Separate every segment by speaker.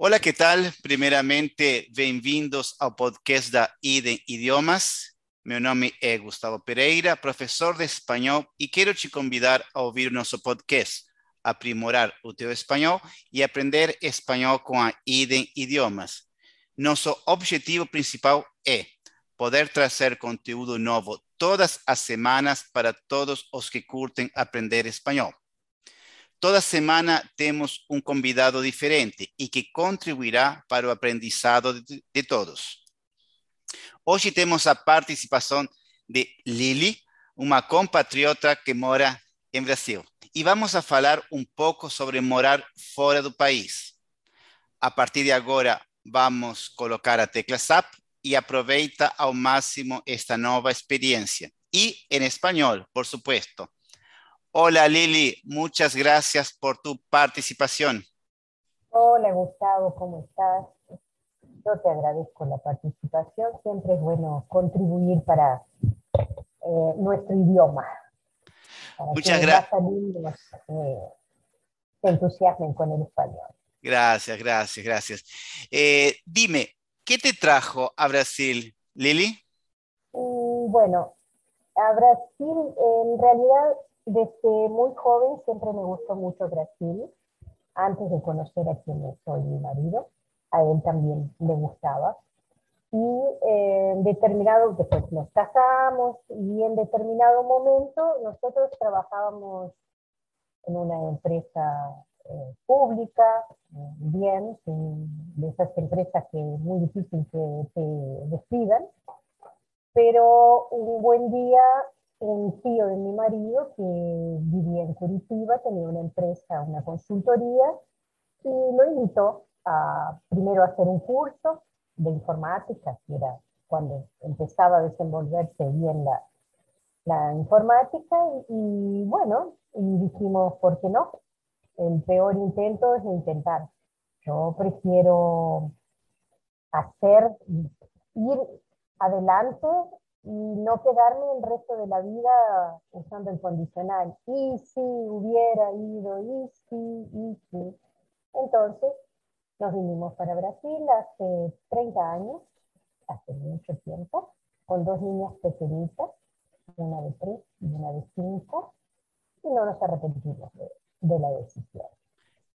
Speaker 1: Olá, que tal? Primeiramente, bem-vindos ao podcast da IDEM Idiomas. Meu nome é Gustavo Pereira, professor de espanhol, e quero te convidar a ouvir o nosso podcast, aprimorar o teu espanhol e aprender espanhol com a IDEM Idiomas. Nosso objetivo principal é poder trazer conteúdo novo todas as semanas para todos os que curtem aprender espanhol. Toda semana temos um convidado diferente e que contribuirá para o aprendizado de, todos. Hoje temos a participação de Lili, uma compatriota que mora em Brasil. E vamos a falar um pouco sobre morar fora do país. A partir de agora, vamos colocar a tecla SAP e aproveita ao máximo esta nova experiência. E em espanhol, por supuesto. Hola Lili, muchas gracias por tu participación.
Speaker 2: Hola Gustavo, ¿cómo estás? Yo te agradezco la participación, siempre es bueno contribuir para eh, nuestro idioma.
Speaker 1: muchas gracias.
Speaker 2: Eh, se entusiasmen con el español.
Speaker 1: Gracias, gracias, gracias. Eh, dime, ¿qué te trajo a Brasil, Lili?
Speaker 2: Mm, bueno, a Brasil en realidad desde muy joven siempre me gustó mucho Brasil, antes de conocer a quien soy mi marido, a él también le gustaba. Y eh, determinado, después nos casamos y en determinado momento nosotros trabajábamos en una empresa eh, pública, bien, de esas empresas que es muy difícil que te despidan, pero un buen día un tío de mi marido que vivía en Curitiba, tenía una empresa, una consultoría, y lo invitó a primero a hacer un curso de informática, que era cuando empezaba a desenvolverse bien la, la informática, y, bueno, y dijimos, ¿por qué no? El peor intento es intentar. Yo prefiero hacer, ir adelante y no quedarme el resto de la vida usando el condicional. Y si hubiera ido, y si, y si. Entonces, nos vinimos para Brasil hace 30 años, hace mucho tiempo, con dos niñas pequeñitas, una de tres y una de cinco, y no nos arrepentimos de la decisión.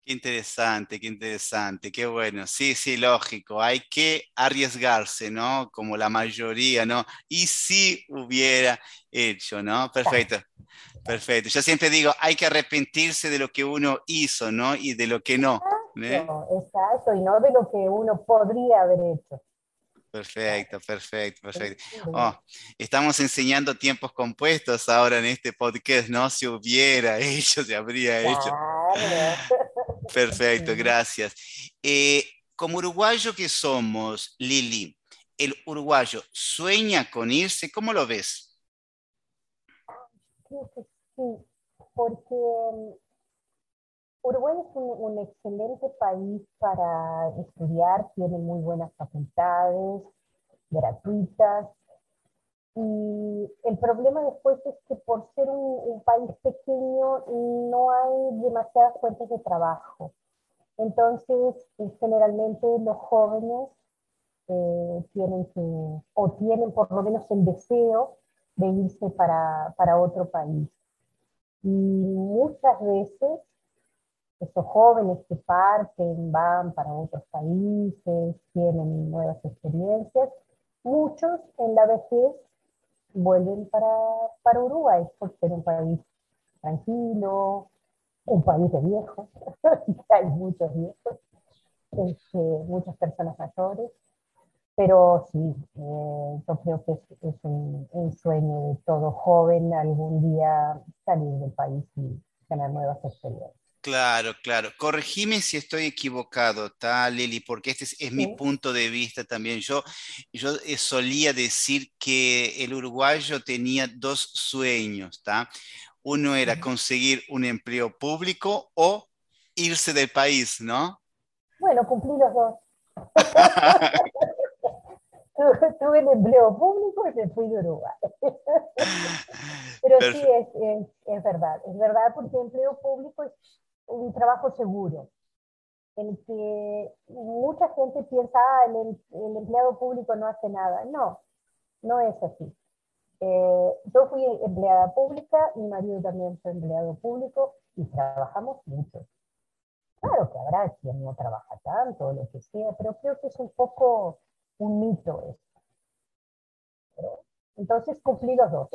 Speaker 1: Qué interesante, qué interesante, qué bueno. Sí, sí, lógico. Hay que arriesgarse, ¿no? Como la mayoría, ¿no? Y si hubiera hecho, ¿no? Perfecto. Perfecto. Yo siempre digo, hay que arrepentirse de lo que uno hizo, ¿no? Y de lo que no.
Speaker 2: Exacto, y no de lo que uno podría haber hecho.
Speaker 1: Perfecto, perfecto, perfecto. Oh, estamos enseñando tiempos compuestos ahora en este podcast, ¿no? Si hubiera hecho, se habría hecho. Perfecto, gracias. Eh, como uruguayo que somos, Lili, ¿el uruguayo sueña con irse? ¿Cómo lo ves?
Speaker 2: Sí, porque mm, Uruguay es un, excelente país para estudiar, tiene muy buenas facultades gratuitas. Y el problema después es que por ser un, país pequeño no hay demasiadas fuentes de trabajo. Entonces, eh, generalmente los jóvenes eh, tienen que, o tienen por lo menos el deseo de irse para, para otro país. Y muchas veces esos jóvenes que parten, van para otros países, tienen nuevas experiencias, muchos en la vejez vuelven para, para Uruguay, por ser un país tranquilo, un país de viejos, hay muchos viejos, este, muchas personas mayores, pero sí, eh, yo creo que es, un, un, sueño de todo joven algún día salir del país y tener nuevas experiencias.
Speaker 1: Claro, claro. Corregime si estoy equivocado, tal, Lili, porque este es, mi punto de vista también. Yo, yo eh, solía decir que el uruguayo tenía dos sueños, ¿está? Uno era conseguir un empleo público o irse del país, ¿no?
Speaker 2: Bueno, cumplí los dos. tuve el empleo público y me fui de Uruguay. Pero sí, es, es, es, verdad, es verdad porque empleo público es un trabajo seguro. en que mucha gente piensa, ah, el, el empleado público no hace nada. No, no es así. Eh, yo fui empleada pública, mi marido también fue empleado público y trabajamos mucho. Claro que habrá quien no trabaja tanto, lo que sea, pero creo que es un poco un mito esto. Entonces cumplí los dos.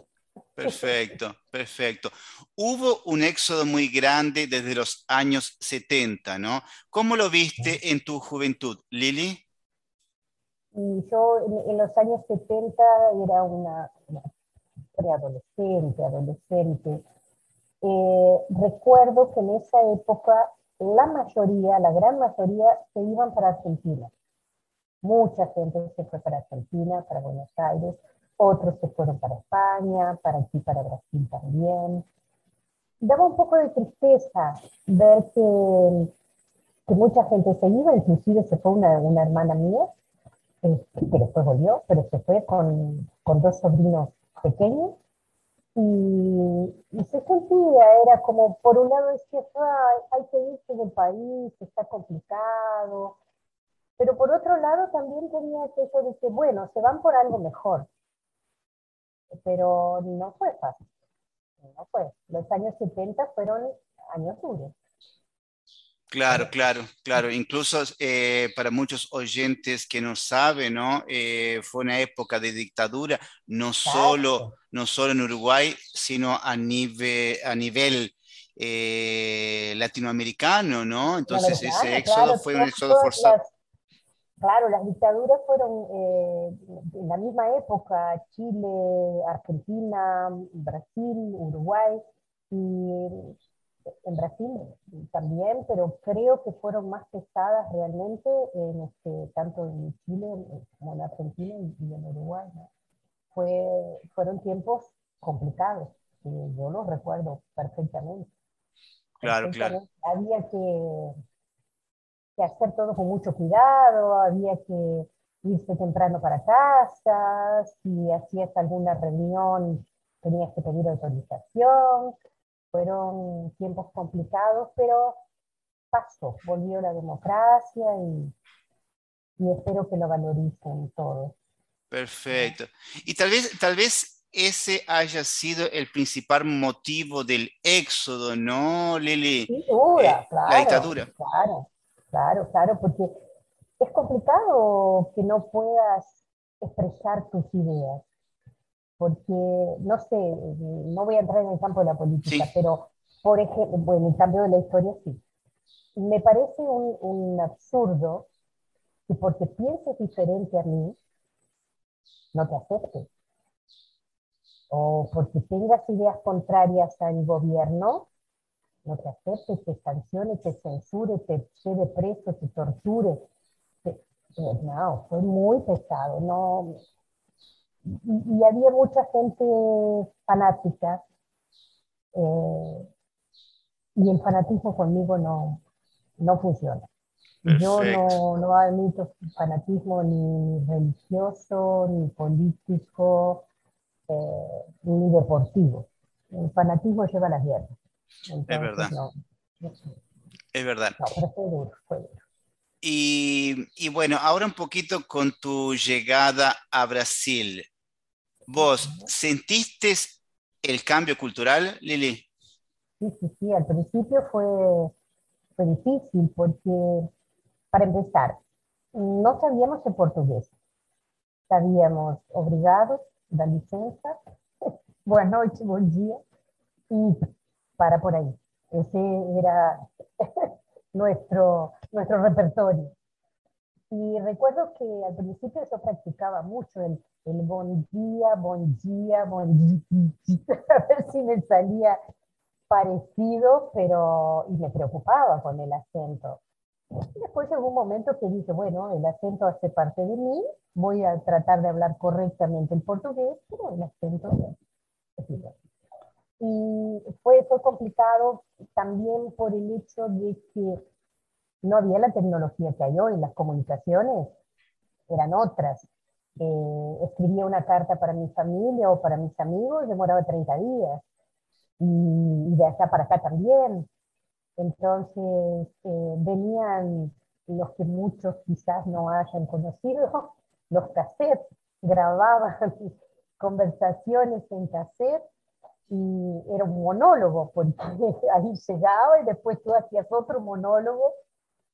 Speaker 1: Perfecto, perfecto. Hubo un éxodo muy grande desde los años 70, ¿no? ¿Cómo lo viste en tu juventud, Lili?
Speaker 2: yo en, los años 70 era una, preadolescente, adolescente. Eh, recuerdo que en esa época la mayoría, la gran mayoría, se iban para Argentina. Mucha gente se fue para Argentina, para Buenos Aires, otros se fueron para España, para aquí, para Brasil también. Daba un poco de tristeza ver que, que mucha gente se iba, inclusive se fue una, una hermana mía, eh, que después volvió, pero se fue con, con dos sobrinos pequeños. Y, se sentía, era como, por un lado decía, hay que irse del país, está complicado, pero por otro lado también tenía eso de que, bueno, se van por algo mejor, pero no fue fácil, no fue. Los años 70 fueron años duros.
Speaker 1: Claro, claro, claro. Incluso eh, para muchos oyentes que no saben, ¿no? Eh, fue una época de dictadura, no solo, no solo en Uruguay, sino a nivel, a nivel eh, latinoamericano, ¿no? Entonces ese éxodo fue un éxodo forzado.
Speaker 2: Claro, las dictaduras fueron en la misma época, Chile, Argentina, Brasil, Uruguay, y en Brasil también, pero creo que fueron más pesadas realmente en este, tanto en Chile como en Argentina y, en Uruguay. Fue, fueron tiempos complicados, y yo los recuerdo perfectamente.
Speaker 1: Claro, claro.
Speaker 2: Había que, que hacer todo con mucho cuidado, había que irse temprano para casa, si hacías alguna reunión tenías que pedir autorización, fueron tiempos complicados, pero pasó, volvió la democracia y, espero que lo valoricen todos.
Speaker 1: Perfecto. Y tal vez, tal vez ese haya sido el principal motivo del éxodo, ¿no, Lili?
Speaker 2: Sin duda, claro.
Speaker 1: La dictadura.
Speaker 2: Claro, claro, claro, porque es complicado que no puedas expresar tus ideas porque, no sé, no voy a entrar en el campo de la política, pero, por ejemplo, bueno, en el cambio de la historia sí. Me parece un, un absurdo que porque pienses diferente a mí, no te aceptes. O porque tengas ideas contrarias al gobierno, no te aceptes, te sancione, te censure, te lleve preso, te torture. no, fue muy pesado. No, y, había mucha gente fanática. Eh, y el fanatismo conmigo no, no funciona. Yo no, no, admito fanatismo ni religioso, ni político, eh, ni deportivo. El fanatismo lleva a las guerras.
Speaker 1: Es verdad. es verdad.
Speaker 2: fue duro, fue duro.
Speaker 1: Y, bueno, ahora un poquito con tu llegada a Brasil. ¿Vos sentiste el cambio cultural, Lili?
Speaker 2: Sí, sí, sí, al principio fue, fue difícil porque, para empezar, no sabíamos el portugués. Sabíamos obrigados, la licencia, buenas noches, buen día, y para por ahí. Ese era nuestro, nuestro repertorio. Y recuerdo que al principio eso practicaba mucho, el, el bon día, bon día, bon día, a ver si me salía parecido, pero y me preocupaba con el acento. Después llegó un momento que dije, bueno, el acento hace parte de mí, voy a tratar de hablar correctamente el portugués, pero el acento es. Y fue, fue complicado también por el hecho de que no había la tecnología que hay hoy, las comunicaciones eran otras. Eh, escribía una carta para mi familia o para mis amigos, demoraba 30 días. Y, de allá para acá también. Entonces, eh, venían los que muchos quizás no hayan conocido, los cassettes, grababan conversaciones en cassette y era un monólogo, porque ahí llegaba y después tú hacías otro monólogo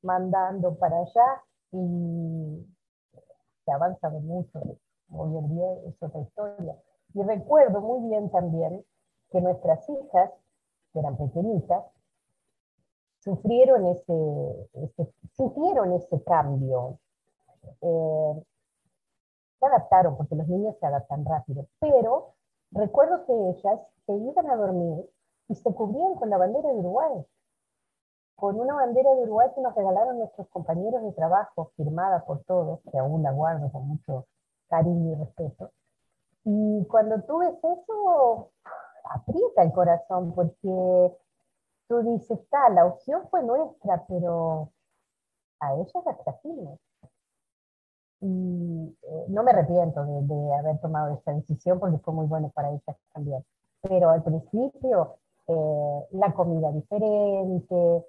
Speaker 2: mandando para allá y se ha avanzado mucho. Hoy en día es otra historia. Y recuerdo muy bien también que nuestras hijas, que eran pequeñitas, sufrieron ese, ese sintieron ese cambio. Eh, se adaptaron, porque los niños se adaptan rápido, pero recuerdo que ellas se iban a dormir y se cubrían con la bandera de Uruguay, con una bandera de Uruguay que nos regalaron nuestros compañeros de trabajo, firmada por todos, que aún la guardo con mucho cariño y respeto. Y cuando tú ves eso, aprieta el corazón, porque tú dices, está, la opción fue nuestra, pero a ellas las trajimos. Y eh, no me arrepiento de, de, haber tomado esta decisión porque fue muy bueno para ellas también. Pero al principio, eh, la comida diferente,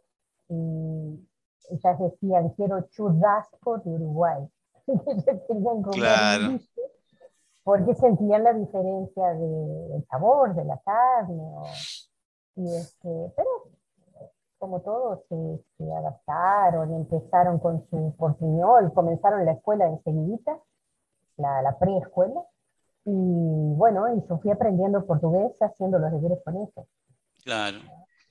Speaker 2: y ellas decían, quiero churrasco de Uruguay.
Speaker 1: claro.
Speaker 2: porque sentían la diferencia de, del sabor de la carne. O, y este, pero como todos se, se, adaptaron, empezaron con su portuñol, comenzaron la escuela enseguida, la, la preescuela, y bueno, y yo fui aprendiendo portugués haciendo los deberes con eso.
Speaker 1: Claro,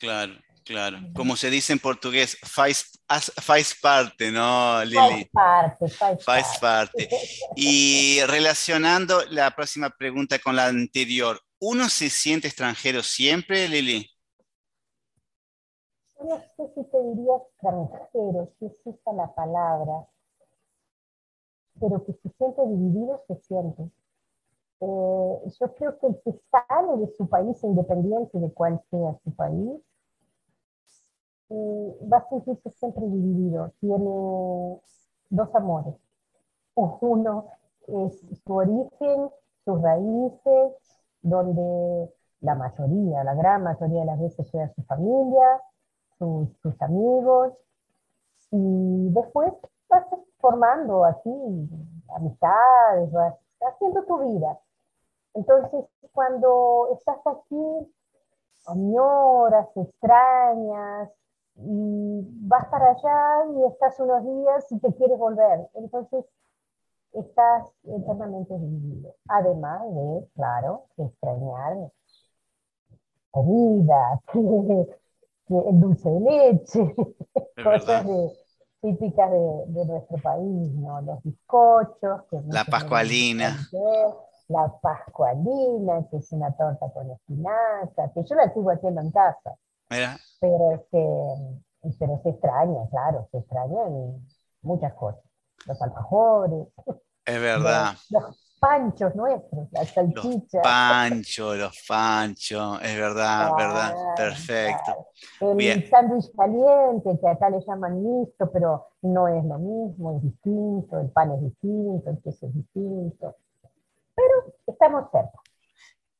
Speaker 1: claro, claro. Como se dice en portugués, faz, faz parte, ¿no, Lili?
Speaker 2: Faz parte, faz,
Speaker 1: faz parte. Y relacionando la próxima pregunta con la anterior, ¿uno se siente extranjero siempre, Lili?
Speaker 2: No sé si te diría extranjero, si es esa la palabra, pero que se siente dividido, se siente. Eh, yo creo que el que sale de su país, independiente de cuál sea su país, eh, va a sentirse siempre dividido. Tiene dos amores. Uno es su origen, sus raíces, donde la mayoría, la gran mayoría de las veces llega su familia, sus, amigos, y después vas formando así amistades, vas haciendo tu vida. Entonces, cuando estás aquí, añoras, extrañas, y vas para allá y estás unos días y te quieres volver. Entonces, estás eternamente dividido. Además de, claro, extrañar comida, el dulce de leche, cosas típicas de, de, nuestro país, ¿no? Los bizcochos. Que
Speaker 1: la pascualina.
Speaker 2: La pascualina, que es una torta con espinaca, que yo la sigo haciendo en casa.
Speaker 1: Mira.
Speaker 2: Pero, este, pero se extraña, claro, se extrañan muchas cosas. Los alfajores.
Speaker 1: Es verdad.
Speaker 2: Los, los panchos nuestros, las salchichas.
Speaker 1: Los panchos, los panchos, es verdad, verdad, perfecto.
Speaker 2: El sándwich caliente, que acá le llaman mixto, pero no es lo mismo, es distinto, el pan es distinto, el queso es distinto. Pero estamos cerca.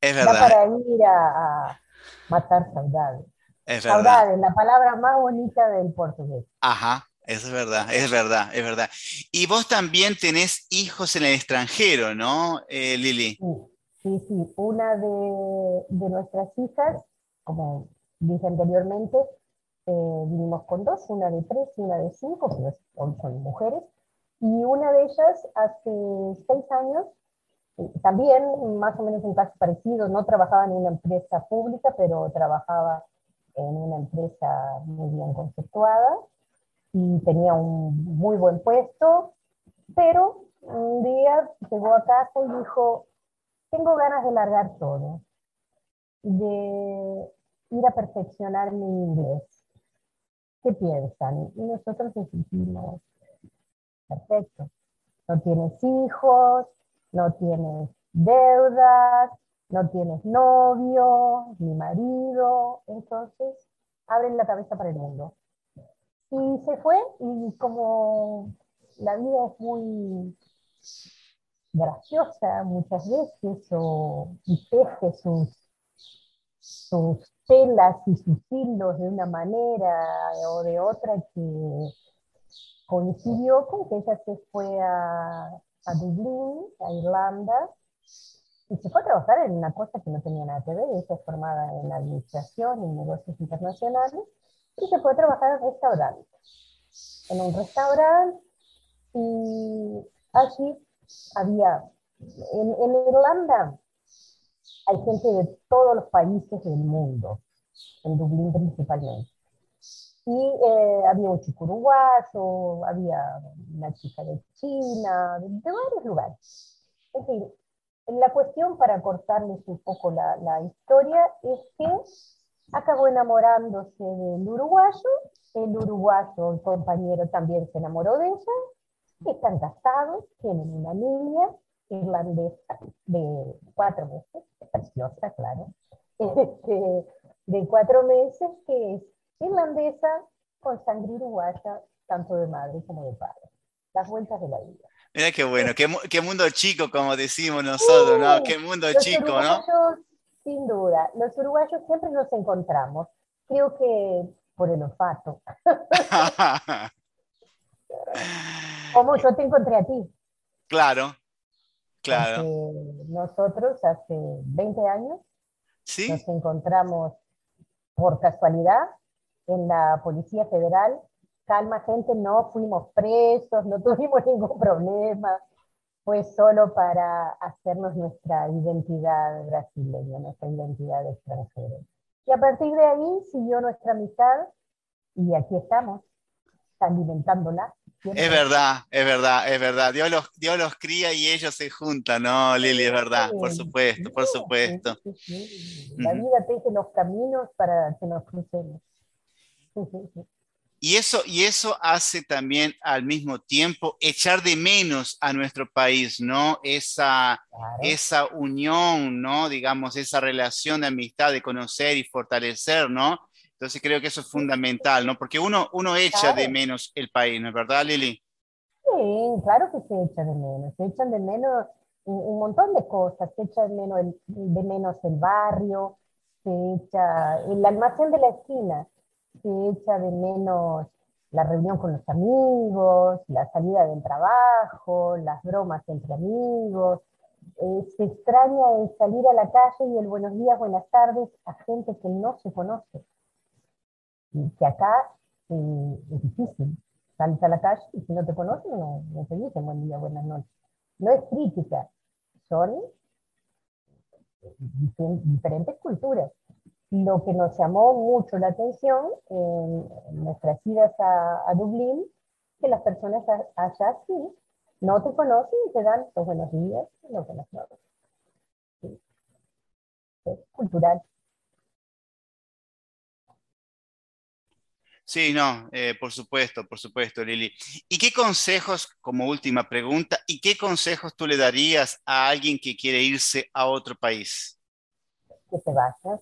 Speaker 1: Es verdad.
Speaker 2: Da para ir a, a matar saudades.
Speaker 1: Es verdad.
Speaker 2: Saudades, la palabra más bonita del portugués.
Speaker 1: Ajá, es verdad, es verdad, es verdad. Y vos también tenés hijos en el extranjero, ¿no, eh, Lili?
Speaker 2: Sí, sí. Una de, nuestras hijas, como dije anteriormente, eh, vivimos con dos, una de tres y una de cinco, que hoy son mujeres, y una de ellas hace seis años, también más o menos un caso parecido, no trabajaba en una empresa pública, pero trabajaba en una empresa muy bien conceptuada, y tenía un muy buen puesto, pero un día llegó a casa y dijo, tengo ganas de largar todo, de ir a perfeccionar mi inglés. ¿Qué piensan? Y nosotros decimos, perfecto, no tienes hijos, no tienes deudas, no tienes novio, ni marido, entonces abren la cabeza para el mundo. Y se fue y como la vida es muy graciosa muchas veces o y teje sus, sus telas y sus hilos de una manera o de otra que coincidió con que ella se fue a, a Dublín, a Irlanda, y se fue a trabajar en una cosa que no tenía nada que ver, ella formada en administración y negocios internacionales, y se fue a trabajar en restaurante, en un restaurante, y allí había, en, en Irlanda hay gente de todos los países del mundo, en Dublín principalmente. Y eh, había un chico uruguayo, había una chica de China, de, varios lugares. En fin, la cuestión para cortarles un poco la, la historia es que acabó enamorándose del uruguayo, el uruguayo, el compañero también se enamoró de ella, están casados, tienen una niña irlandesa de cuatro meses, preciosa, claro, este, de cuatro meses que es irlandesa con sangre uruguaya, tanto de madre como de padre. Las vueltas de la vida.
Speaker 1: Mira qué bueno, qué, qué mundo chico, como decimos nosotros, ¿no? Qué mundo chico, ¿no?
Speaker 2: Sin duda, los uruguayos siempre nos encontramos. Creo que por el olfato. como yo te encontré a ti.
Speaker 1: Claro, claro.
Speaker 2: nosotros hace 20 años
Speaker 1: ¿Sí?
Speaker 2: nos encontramos por casualidad en la Policía Federal. Calma, gente, no fuimos presos, no tuvimos ningún problema. Fue solo para hacernos nuestra identidad brasileña, nuestra identidad extranjera. Y a partir de ahí siguió nuestra amistad y aquí estamos, alimentándola.
Speaker 1: Es verdad, es verdad, es verdad. Dios los, Dios los cría y ellos se juntan, ¿no, Lili? Es verdad, por supuesto, por supuesto.
Speaker 2: La vida teje los caminos para que nos crucemos.
Speaker 1: Y eso, y eso hace también al mismo tiempo echar de menos a nuestro país, ¿no? Esa, esa unión, ¿no? Digamos, esa relación de amistad, de conocer y fortalecer, ¿no? Entonces creo que eso es fundamental, ¿no? Porque uno, uno echa de menos el país, ¿no es verdad, Lili?
Speaker 2: Sí, claro que se echa de menos. Se echan de menos un, montón de cosas. Se echa de menos el, de menos el barrio, se echa el almacén de la esquina, se echa de menos la reunión con los amigos, la salida del trabajo, las bromas entre amigos. Eh, se extraña el salir a la calle y el buenos días, buenas tardes a gente que no se conoce y que acá eh, es difícil. Sales a la calle y si no te conocen, no, no te dicen buen día, buenas noches. No es crítica, son diferentes culturas. Lo que nos llamó mucho la atención en, nuestras idas a, a, Dublín, que las personas allá sí no te conocen y te dan los buenos días y los buenas noches. Es cultural.
Speaker 1: Sí, no, eh, por supuesto, por supuesto, Lili. ¿Y qué consejos, como última pregunta, y qué consejos tú le darías a alguien que quiere irse a otro país?
Speaker 2: Que se vaya.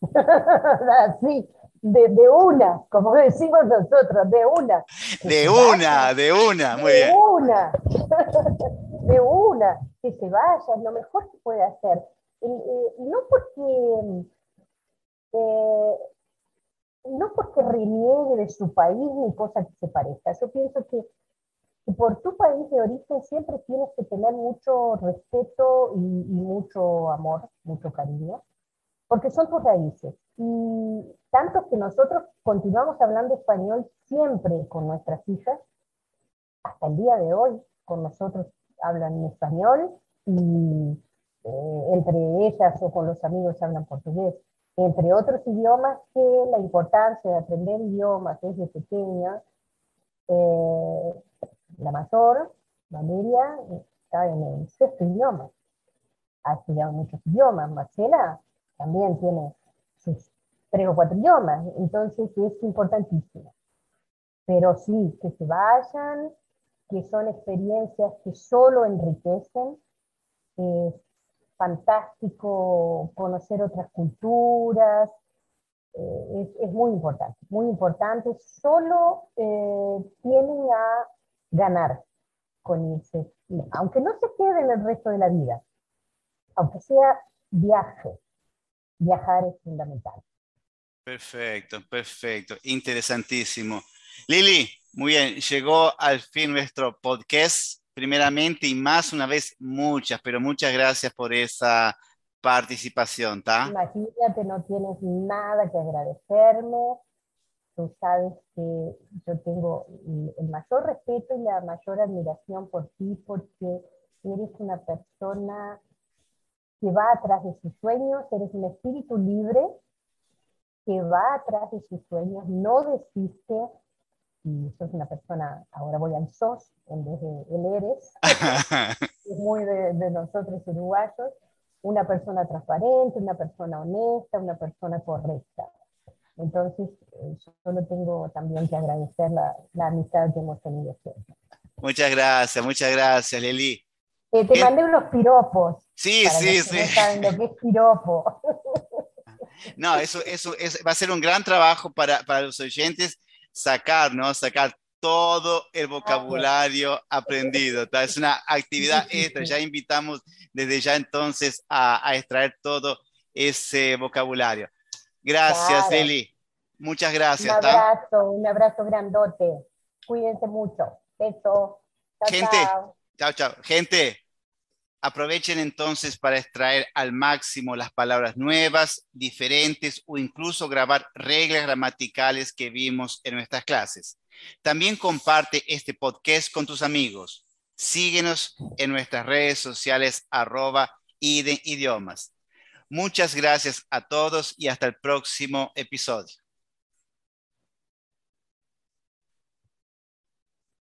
Speaker 2: sí, de, de, una, como decimos nosotros, de una.
Speaker 1: De una, de una, muy bien.
Speaker 2: De una, de una, que se vaya, es lo mejor que puede hacer. Y, no porque eh, no porque reniegue de su país ni cosa que se parezca. Yo pienso que, por tu país de origen siempre tienes que tener mucho respeto y, mucho amor, mucho cariño, porque son tus raíces. Y tanto que nosotros continuamos hablando español siempre con nuestras hijas, hasta el día de hoy con nosotros hablan español y eh, entre ellas o con los amigos hablan portugués entre otros idiomas, que la importancia de aprender idiomas desde pequeña. Eh, la mayor, Valeria, está en el sexto idioma. Ha estudiado muchos idiomas. Marcela también tiene sus tres o cuatro idiomas. Entonces es importantísimo. Pero sí, que se vayan, que son experiencias que solo enriquecen. Eh, fantástico conocer otras culturas, eh, es, muy importante, muy importante. Solo eh, tienen a ganar con irse, aunque no se queden el resto de la vida, aunque sea viaje, viajar es fundamental.
Speaker 1: Perfecto, perfecto, interesantísimo. Lili, muy bien, llegó al fin nuestro podcast. Primeramente y más una vez, muchas, pero muchas gracias por esa participación, ¿tá?
Speaker 2: Imagínate, no tienes nada que agradecerme. Tú sabes que yo tengo el mayor respeto y la mayor admiración por ti porque eres una persona que va atrás de sus sueños, eres un espíritu libre que va atrás de sus sueños, no desiste, y sos una persona, ahora voy al SOS en vez de el eres, es muy de, de, nosotros uruguayos, una persona transparente, una persona honesta, una persona correcta. Entonces, eh, solo tengo también que agradecer la, la amistad que hemos tenido siempre.
Speaker 1: Muchas gracias, muchas gracias, Leli.
Speaker 2: Eh, te mandé unos piropos.
Speaker 1: Sí, sí, sí.
Speaker 2: No saben lo que es piropo.
Speaker 1: No, eso, eso, va a ser un gran trabajo para, para los oyentes sacar, ¿no? Sacar todo el vocabulario aprendido. Es una actividad extra. Ya invitamos desde ya entonces a, a extraer todo ese vocabulario. Gracias, claro. Eli. Muchas gracias.
Speaker 2: Un abrazo, un abrazo grandote. Cuídense mucho. Beso. Chao,
Speaker 1: Gente, chao, chao. Gente, Aprovechen entonces para extraer al máximo las palabras nuevas, diferentes o incluso grabar reglas gramaticales que vimos en nuestras clases. También comparte este podcast con tus amigos. Síguenos en nuestras redes sociales arroba idiomas. Muchas gracias a todos y hasta el próximo episodio.